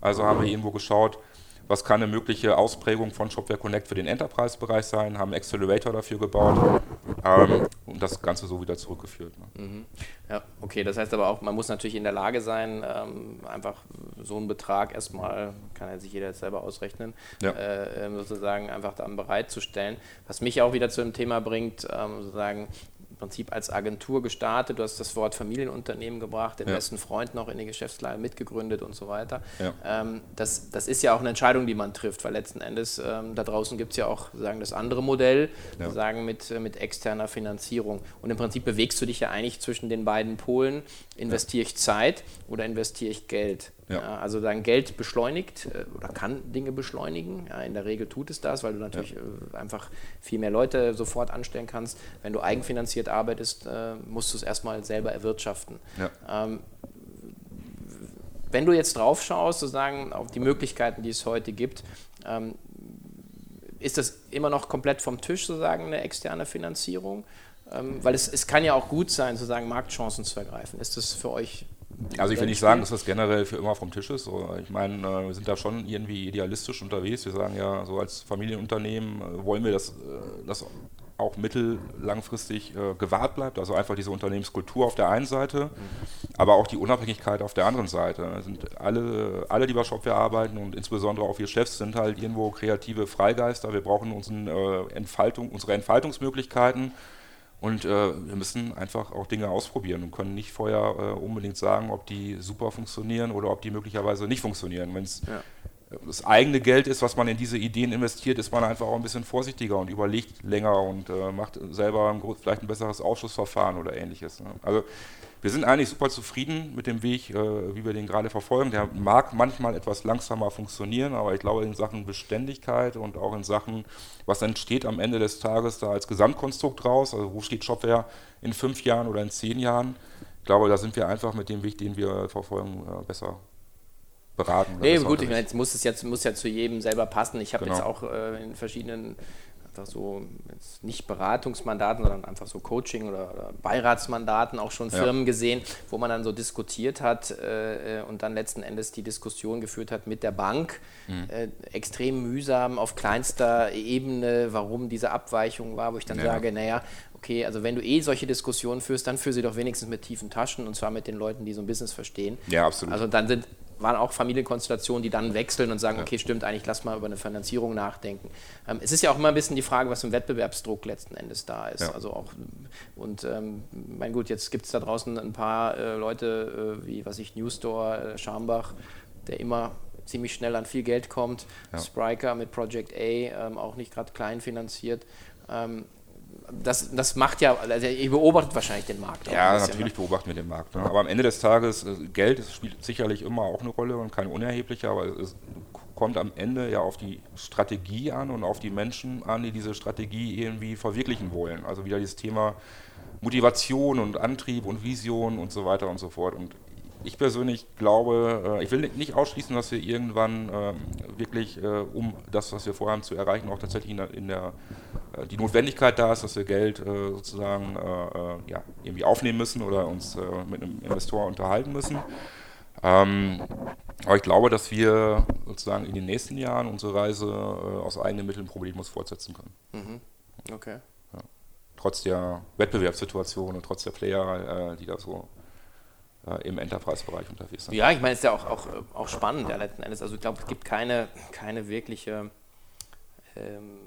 Also haben wir irgendwo geschaut, was kann eine mögliche Ausprägung von Shopware Connect für den Enterprise-Bereich sein, haben einen Accelerator dafür gebaut ähm, und das Ganze so wieder zurückgeführt. Ne? Mhm. Ja, okay, das heißt aber auch, man muss natürlich in der Lage sein, ähm, einfach so einen Betrag erstmal, kann ja sich jeder jetzt selber ausrechnen, ja. äh, ähm, sozusagen einfach dann bereitzustellen. Was mich auch wieder zu dem Thema bringt, ähm, sozusagen, im Prinzip als Agentur gestartet. Du hast das Wort Familienunternehmen gebracht, den ja. besten Freund noch in die Geschäftsleihe mitgegründet und so weiter. Ja. Ähm, das, das ist ja auch eine Entscheidung, die man trifft, weil letzten Endes ähm, da draußen gibt es ja auch sagen, das andere Modell, ja. sagen mit, mit externer Finanzierung. Und im Prinzip bewegst du dich ja eigentlich zwischen den beiden Polen. Investiere ich Zeit oder investiere ich Geld? Ja. Ja, also dein Geld beschleunigt äh, oder kann Dinge beschleunigen. Ja, in der Regel tut es das, weil du natürlich äh, einfach viel mehr Leute sofort anstellen kannst. Wenn du eigenfinanziert arbeitest, äh, musst du es erstmal selber erwirtschaften. Ähm, wenn du jetzt drauf schaust, sozusagen auf die Möglichkeiten, die es heute gibt, ähm, ist das immer noch komplett vom Tisch, sozusagen, eine externe Finanzierung? Ähm, weil es, es kann ja auch gut sein, sozusagen Marktchancen zu ergreifen. Ist das für euch also ich will nicht sagen, dass das generell für immer vom Tisch ist. Ich meine, äh, wir sind da schon irgendwie idealistisch unterwegs. Wir sagen ja, so als Familienunternehmen äh, wollen wir das, äh, das auch mittellangfristig gewahrt bleibt. Also einfach diese Unternehmenskultur auf der einen Seite, aber auch die Unabhängigkeit auf der anderen Seite. Sind alle, alle, die bei Shopware arbeiten und insbesondere auch wir Chefs sind halt irgendwo kreative Freigeister. Wir brauchen unseren, Entfaltung, unsere Entfaltungsmöglichkeiten. Und äh, wir müssen einfach auch Dinge ausprobieren und können nicht vorher äh, unbedingt sagen, ob die super funktionieren oder ob die möglicherweise nicht funktionieren. Wenn es ja das eigene Geld ist, was man in diese Ideen investiert, ist man einfach auch ein bisschen vorsichtiger und überlegt länger und äh, macht selber ein, vielleicht ein besseres Ausschussverfahren oder ähnliches. Ne? Also wir sind eigentlich super zufrieden mit dem Weg, äh, wie wir den gerade verfolgen. Der mag manchmal etwas langsamer funktionieren, aber ich glaube in Sachen Beständigkeit und auch in Sachen, was entsteht am Ende des Tages da als Gesamtkonstrukt raus, also wo steht Shopware in fünf Jahren oder in zehn Jahren, ich glaube, da sind wir einfach mit dem Weg, den wir verfolgen, äh, besser beraten. Nee, gut, ich meine, jetzt muss es jetzt muss ja zu jedem selber passen. Ich habe genau. jetzt auch äh, in verschiedenen einfach so nicht Beratungsmandaten, sondern einfach so Coaching oder, oder Beiratsmandaten auch schon Firmen ja. gesehen, wo man dann so diskutiert hat äh, und dann letzten Endes die Diskussion geführt hat mit der Bank. Mhm. Äh, extrem mühsam auf kleinster Ebene, warum diese Abweichung war, wo ich dann ja. sage, naja, okay, also wenn du eh solche Diskussionen führst, dann führ sie doch wenigstens mit tiefen Taschen und zwar mit den Leuten, die so ein Business verstehen. Ja, absolut. Also dann sind waren auch Familienkonstellationen, die dann wechseln und sagen, okay, stimmt eigentlich, lass mal über eine Finanzierung nachdenken. Ähm, es ist ja auch immer ein bisschen die Frage, was im Wettbewerbsdruck letzten Endes da ist. Ja. Also auch, und ähm, mein gut, jetzt gibt es da draußen ein paar äh, Leute, äh, wie was ich, Newstore, äh, Schambach, der immer ziemlich schnell an viel Geld kommt. Ja. Spriker mit Project A, ähm, auch nicht gerade klein finanziert. Ähm, das, das macht ja, also ihr beobachtet wahrscheinlich den Markt. Ja, bisschen, natürlich ne? beobachten wir den Markt. Ne? Aber am Ende des Tages, äh, Geld spielt sicherlich immer auch eine Rolle und keine unerhebliche, aber es kommt am Ende ja auf die Strategie an und auf die Menschen an, die diese Strategie irgendwie verwirklichen wollen. Also wieder dieses Thema Motivation und Antrieb und Vision und so weiter und so fort. Und ich persönlich glaube, äh, ich will nicht ausschließen, dass wir irgendwann ähm, wirklich, äh, um das, was wir vorhaben zu erreichen, auch tatsächlich in der, in der äh, die Notwendigkeit da ist, dass wir Geld sozusagen ja, irgendwie aufnehmen müssen oder uns mit einem Investor unterhalten müssen. Ähm, aber ich glaube, dass wir sozusagen in den nächsten Jahren unsere Reise aus eigenen Mitteln problemlos fortsetzen können. Mhm. Okay. Ja. Trotz der Wettbewerbssituation und trotz der Player, die da so im Enterprise-Bereich unterwegs sind. Ja, ich meine, es ist ja auch, auch, auch spannend, ja, letzten Endes. Also ich glaube, es gibt keine, keine wirkliche ähm,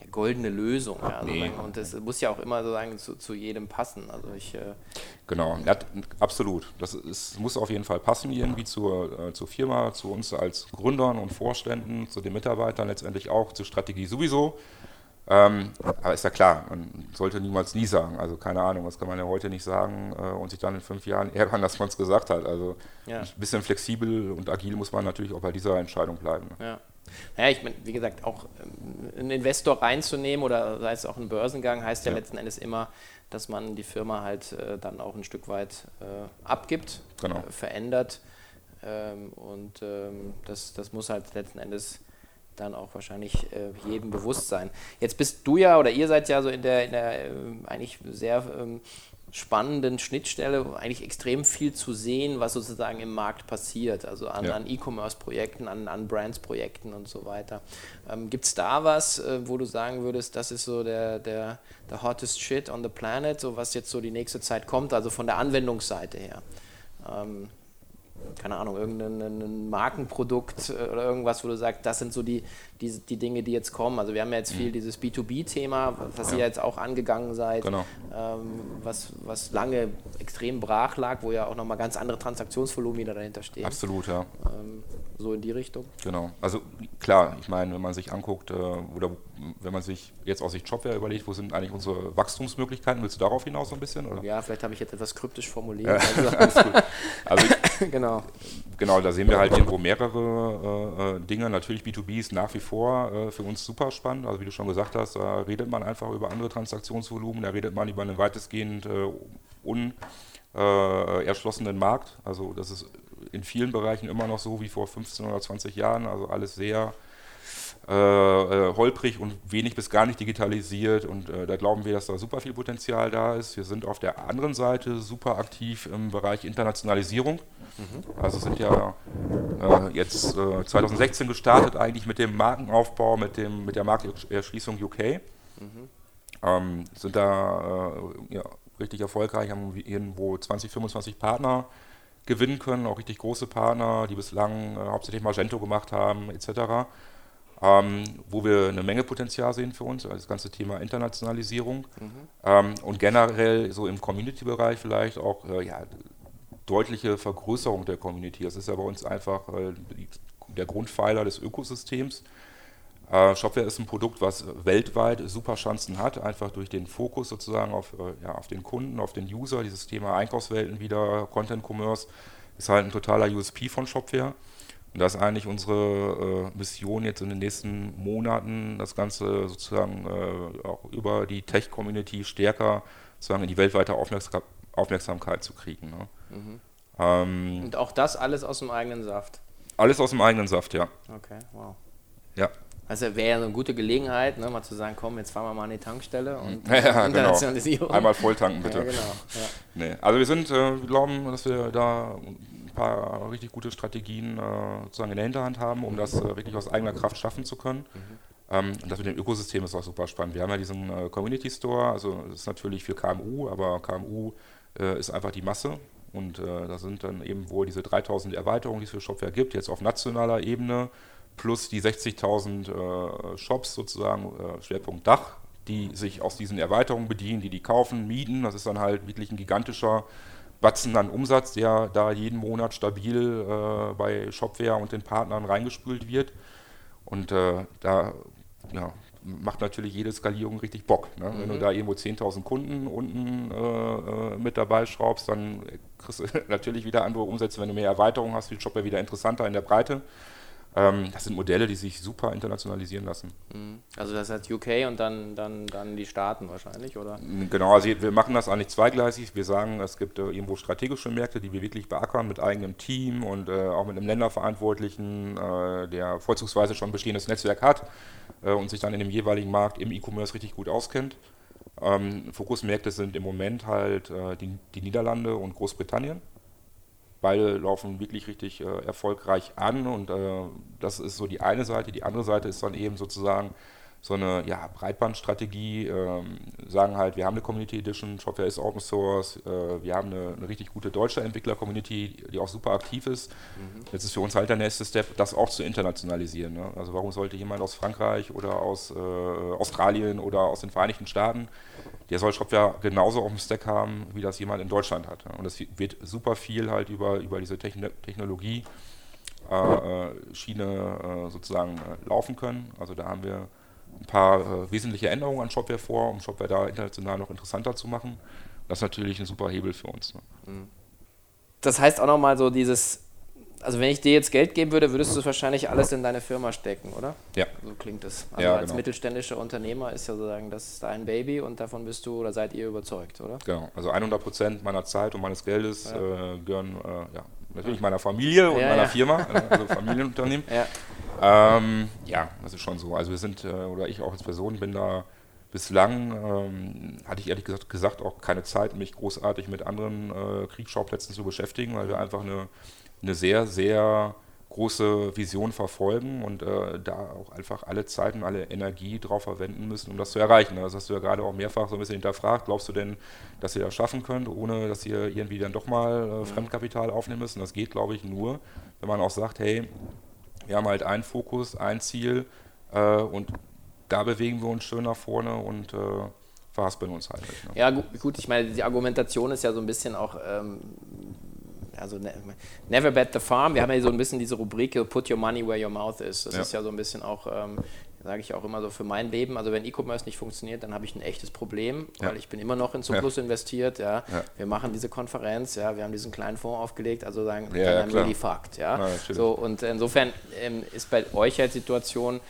ja, goldene Lösung. Ja, also nee. und es muss ja auch immer sozusagen zu, zu jedem passen. Also ich, äh genau, ja, absolut. Das ist, muss auf jeden Fall passen irgendwie zur, äh, zur Firma, zu uns als Gründern und Vorständen, zu den Mitarbeitern letztendlich auch, zur Strategie sowieso. Ähm, aber ist ja klar, man sollte niemals nie sagen. Also keine Ahnung, das kann man ja heute nicht sagen äh, und sich dann in fünf Jahren ärgern, dass man es gesagt hat. Also ja. ein bisschen flexibel und agil muss man natürlich auch bei dieser Entscheidung bleiben. Ja. Naja, ich meine, wie gesagt, auch ähm, einen Investor reinzunehmen oder sei es auch ein Börsengang, heißt ja, ja. letzten Endes immer, dass man die Firma halt äh, dann auch ein Stück weit äh, abgibt, genau. Äh, verändert. Ähm, und ähm, das, das muss halt letzten Endes dann auch wahrscheinlich äh, jedem bewusst sein. Jetzt bist du ja oder ihr seid ja so in der, in der äh, eigentlich sehr ähm, spannenden Schnittstelle, eigentlich extrem viel zu sehen, was sozusagen im Markt passiert, also an, ja. an E-Commerce-Projekten, an, an Brands-Projekten und so weiter. Ähm, Gibt es da was, äh, wo du sagen würdest, das ist so der, der, der hottest shit on the planet, so was jetzt so die nächste Zeit kommt, also von der Anwendungsseite her? Ähm, keine Ahnung, irgendein Markenprodukt äh, oder irgendwas, wo du sagst, das sind so die, die, die Dinge, die jetzt kommen. Also wir haben ja jetzt viel mhm. dieses B2B-Thema, was ja. ihr jetzt auch angegangen seid, genau. ähm, was, was lange extrem brach lag, wo ja auch nochmal ganz andere Transaktionsvolumen wieder dahinter stehen. Absolut, ja. Ähm, so in die Richtung. Genau. Also klar, ich meine, wenn man sich anguckt, äh, oder wenn man sich jetzt aus Sicht Shopware überlegt, wo sind eigentlich unsere Wachstumsmöglichkeiten, willst du darauf hinaus so ein bisschen? Oder? Ja, vielleicht habe ich jetzt etwas kryptisch formuliert. Also, also genau. Genau, da sehen wir halt irgendwo mehrere äh, äh Dinge. Natürlich B2B ist nach wie vor äh, für uns super spannend. Also wie du schon gesagt hast, da redet man einfach über andere Transaktionsvolumen, da redet man über einen weitestgehend äh, unerschlossenen Markt. Also das ist in vielen Bereichen immer noch so wie vor 15 oder 20 Jahren, also alles sehr äh, äh, holprig und wenig bis gar nicht digitalisiert und äh, da glauben wir, dass da super viel Potenzial da ist. Wir sind auf der anderen Seite super aktiv im Bereich Internationalisierung. Mhm. Also sind ja äh, jetzt 2016 äh, gestartet eigentlich mit dem Markenaufbau, mit, dem, mit der Markterschließung UK. Mhm. ähm, sind da äh, ja, richtig erfolgreich, haben irgendwo 20, 25 Partner gewinnen können, auch richtig große Partner, die bislang hauptsächlich Magento gemacht haben, etc. Ähm, wo wir eine Menge Potenzial sehen für uns, also das ganze Thema Internationalisierung mhm. ähm, und generell so im Community-Bereich vielleicht auch äh, ja, deutliche Vergrößerung der Community. Das ist ja bei uns einfach äh, der Grundpfeiler des Ökosystems. Äh, Shopware ist ein Produkt, was weltweit super Chancen hat, einfach durch den Fokus sozusagen auf, äh, ja, auf den Kunden, auf den User. Dieses Thema Einkaufswelten wieder, Content Commerce ist halt ein totaler USP von Shopware. Und das ist eigentlich unsere äh, Mission jetzt in den nächsten Monaten, das Ganze sozusagen äh, auch über die Tech-Community stärker sozusagen in die weltweite Aufmerksam Aufmerksamkeit zu kriegen. Ne? Mhm. Ähm, Und auch das alles aus dem eigenen Saft? Alles aus dem eigenen Saft, ja. Okay, wow. Ja. Also wäre ja eine gute Gelegenheit, ne, mal zu sagen, komm, jetzt fahren wir mal an die Tankstelle und ja, ja. Internationalisierung. Genau. Einmal volltanken, bitte. Ja, genau. Ja. Nee. Also wir sind, äh, wir glauben, dass wir da ein paar richtig gute Strategien äh, sozusagen in der Hinterhand haben, um das äh, wirklich aus eigener Kraft schaffen zu können. Mhm. Ähm, und das mit dem Ökosystem ist auch super spannend. Wir haben ja diesen äh, Community Store, also das ist natürlich für KMU, aber KMU äh, ist einfach die Masse. Und äh, da sind dann eben wohl diese 3000 Erweiterungen, die es für Shopware gibt, jetzt auf nationaler Ebene plus die 60.000 äh, Shops sozusagen, äh, Schwerpunkt Dach, die sich aus diesen Erweiterungen bedienen, die die kaufen, mieten. Das ist dann halt wirklich ein gigantischer Batzen an Umsatz, der da jeden Monat stabil äh, bei Shopware und den Partnern reingespült wird. Und äh, da ja, macht natürlich jede Skalierung richtig Bock. Ne? Mhm. Wenn du mhm. da irgendwo 10.000 Kunden unten äh, äh, mit dabei schraubst, dann kriegst du natürlich wieder andere Umsätze. Wenn du mehr Erweiterungen hast, wird Shopware wieder interessanter in der Breite. Ähm, das sind Modelle, die sich super internationalisieren lassen. Mhm. Also das heißt UK und dann, dann, dann die Staaten wahrscheinlich, oder? Genau, also wir machen das eigentlich zweigleisig. Wir sagen, es gibt äh, irgendwo strategische Märkte, die wir wirklich beackern mit eigenem Team und äh, auch mit einem Länderverantwortlichen, äh, der vorzugsweise schon ein bestehendes Netzwerk hat und sich dann in dem jeweiligen Markt im E-Commerce richtig gut auskennt. Ähm, Fokusmärkte sind im Moment halt die, die Niederlande und Großbritannien. Beide laufen wirklich richtig äh, erfolgreich an und äh, das ist so die eine Seite. Die andere Seite ist dann eben sozusagen so eine ja, Breitbandstrategie, ähm, sagen halt, wir haben eine Community Edition, Shopware ist Open Source, äh, wir haben eine, eine, richtig gute deutsche Entwickler-Community, die auch super aktiv ist. Mhm. Jetzt ist für uns halt der nächste Step, das auch zu internationalisieren. Ne? Also warum sollte jemand aus Frankreich oder aus äh, Australien oder aus den Vereinigten Staaten, der soll Shopware genauso auf dem Stack haben, wie das jemand in Deutschland hat. Und es wird super viel halt über, über diese Techn Technologie äh, äh Schiene äh, sozusagen äh, laufen können. Also da haben wir ein paar äh, wesentliche Änderungen an Shopware vor, um Shopware da international noch interessanter zu machen. Das ist natürlich ein super Hebel für uns. Ne? Mhm. Das heißt auch nochmal so dieses, also wenn ich dir jetzt Geld geben würde, würdest du wahrscheinlich alles in deine Firma stecken, oder? Ja. So klingt es. Also ja, als genau. mittelständischer Unternehmer ist ja sozusagen, das ist dein Baby und davon bist du oder seid ihr überzeugt, oder? Genau. Also 100 Prozent meiner Zeit und meines Geldes ja. äh, gehören äh, ja, natürlich meiner Familie und meiner Firma, äh, also Familienunternehmen. Ja. Ähm, ja, das ist schon so. Also wir sind, äh, oder ich auch als Person bin da bislang, ähm, hatte ich ehrlich gesagt, gesagt, auch keine Zeit, mich großartig mit anderen äh, Kriegsschauplätzen zu beschäftigen, weil wir einfach eine, eine sehr, sehr große Vision verfolgen und äh, da auch einfach alle Zeit und alle Energie drauf verwenden müssen, um das zu erreichen. Das hast du ja gerade auch mehrfach so ein bisschen hinterfragt. Glaubst du denn, dass ihr das schaffen könnt, ohne dass ihr irgendwie dann doch mal äh, Fremdkapital aufnehmen müsst? Und das geht, glaube ich, nur, wenn man auch sagt, hey, wir haben halt einen Fokus, ein Ziel äh, und da bewegen wir uns schön nach vorne und äh, verhaspeln uns halt nicht. Ne? Ja, gut, ich meine, die Argumentation ist ja so ein bisschen auch, ähm, also ne, never bet the farm. Wir haben ja so ein bisschen diese Rubrik, put your money where your mouth is. Das ja. ist ja so ein bisschen auch ähm, sage ich auch immer so für mein Leben. Also wenn E-Commerce nicht funktioniert, dann habe ich ein echtes Problem, weil ich bin immer noch in Zuplus ja. investiert. Ja. ja. Wir machen diese Konferenz, ja, wir haben diesen kleinen Fonds aufgelegt, also sagen, ja, ja, really fucked. Ja. so, und insofern ähm, ist bei euch halt Situation,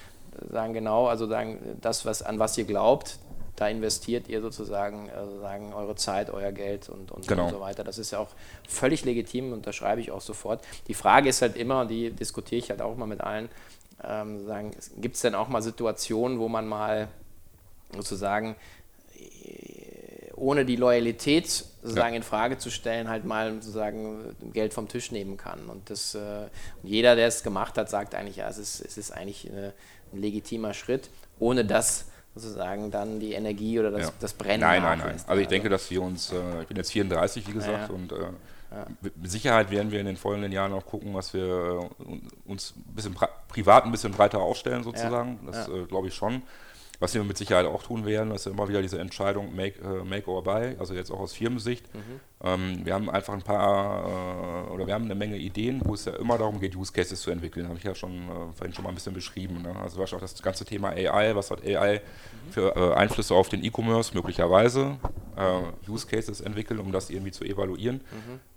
sagen genau, also sagen, das, was, an was ihr glaubt, da investiert ihr sozusagen, also sagen, eure Zeit, euer Geld und, und, genau. und, so weiter. Das ist ja auch völlig legitim, unterschreibe ich auch sofort. Die Frage ist halt immer, und die diskutiere ich halt auch mal mit allen, ähm, gibt es denn auch mal Situationen, wo man mal sozusagen äh, ohne die Loyalität sozusagen ja. in Frage zu stellen, halt mal sozusagen Geld vom Tisch nehmen kann. Und das, äh, jeder, der es gemacht hat, sagt eigentlich, ja, es ist, es ist eigentlich eine, ein legitimer Schritt, ohne dass sozusagen dann die Energie oder das, Ja. das Brennen Nein, nein, nein. Also ich denke, dass wir uns, äh, ich bin jetzt 34, wie gesagt, Ja. und äh, mit Sicherheit werden wir in den folgenden Jahren auch gucken, was wir äh, uns ein bisschen pri- privat ein bisschen breiter aufstellen sozusagen. Das Ja. äh, glaube ich schon. Was wir mit Sicherheit auch tun werden, ist immer wieder diese Entscheidung Make, äh, make or Buy, also jetzt auch aus Firmensicht. Ähm, wir haben einfach ein paar, äh, oder wir haben eine Menge Ideen, wo es ja immer darum geht, Use Cases zu entwickeln. Habe ich ja schon äh, vorhin schon mal ein bisschen beschrieben. Ne? Also zum Beispiel auch das ganze Thema AI, was hat AI für äh, Einflüsse auf den E-Commerce möglicherweise, äh, Use Cases entwickeln, um das irgendwie zu evaluieren.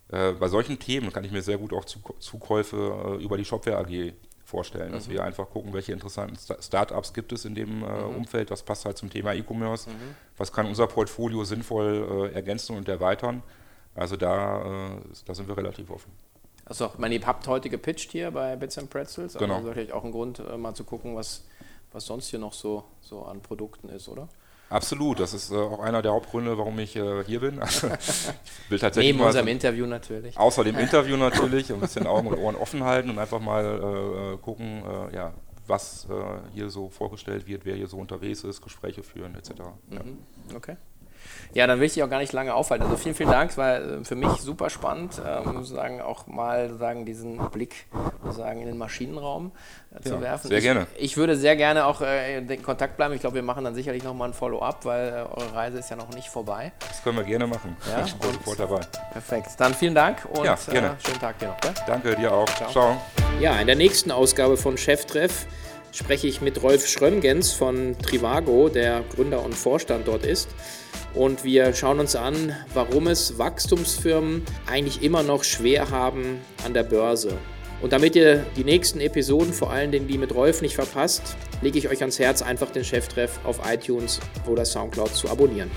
Äh, bei solchen Themen kann ich mir sehr gut auch Zuk- Zukäufe über die Shopware AG vorstellen, dass wir einfach gucken, welche interessanten Sta- Startups gibt es in dem äh, Umfeld, was passt halt zum Thema E-Commerce, was kann unser Portfolio sinnvoll äh, ergänzen und erweitern. Also da, äh, da sind wir relativ offen. Also, ich meine, ihr habt heute gepitcht hier bei Bits and Pretzels. Genau. Also natürlich auch ein Grund, äh, mal zu gucken, was, was sonst hier noch so, so an Produkten ist, oder? Absolut, das ist äh, auch einer der Hauptgründe, warum ich äh, hier bin. Also, ich will tatsächlich Neben mal unserem so- Interview natürlich. außer dem Interview natürlich ein bisschen Augen und Ohren offen halten und einfach mal äh, gucken, äh, ja, was äh, hier so vorgestellt wird, wer hier so unterwegs ist, Gespräche führen etc. Ja. Okay. Ja, dann will ich dich auch gar nicht lange aufhalten. Also vielen, vielen Dank. Es war äh, für mich super spannend, ähm, sozusagen auch mal sozusagen diesen Blick sozusagen in den Maschinenraum äh, zu Ja, werfen. sehr ich, gerne. Ich würde sehr gerne auch äh, in Kontakt bleiben. Ich glaube, wir machen dann sicherlich nochmal ein Follow-up, weil äh, eure Reise ist ja noch nicht vorbei. Das können wir gerne machen. Ja, ich bin sofort dabei. Perfekt. Dann vielen Dank und Ja, gerne. Äh, schönen Tag dir noch. Gell? Danke dir auch. Ciao. Ciao. Ja, in der nächsten Ausgabe von Cheftreff spreche ich mit Rolf Schrömgens von Trivago, der Gründer und Vorstand dort ist. Und wir schauen uns an, warum es Wachstumsfirmen eigentlich immer noch schwer haben an der Börse. Und damit ihr die nächsten Episoden, vor allen Dingen die mit Rolf, nicht verpasst, lege ich euch ans Herz, einfach den Cheftreff auf iTunes oder Soundcloud zu abonnieren.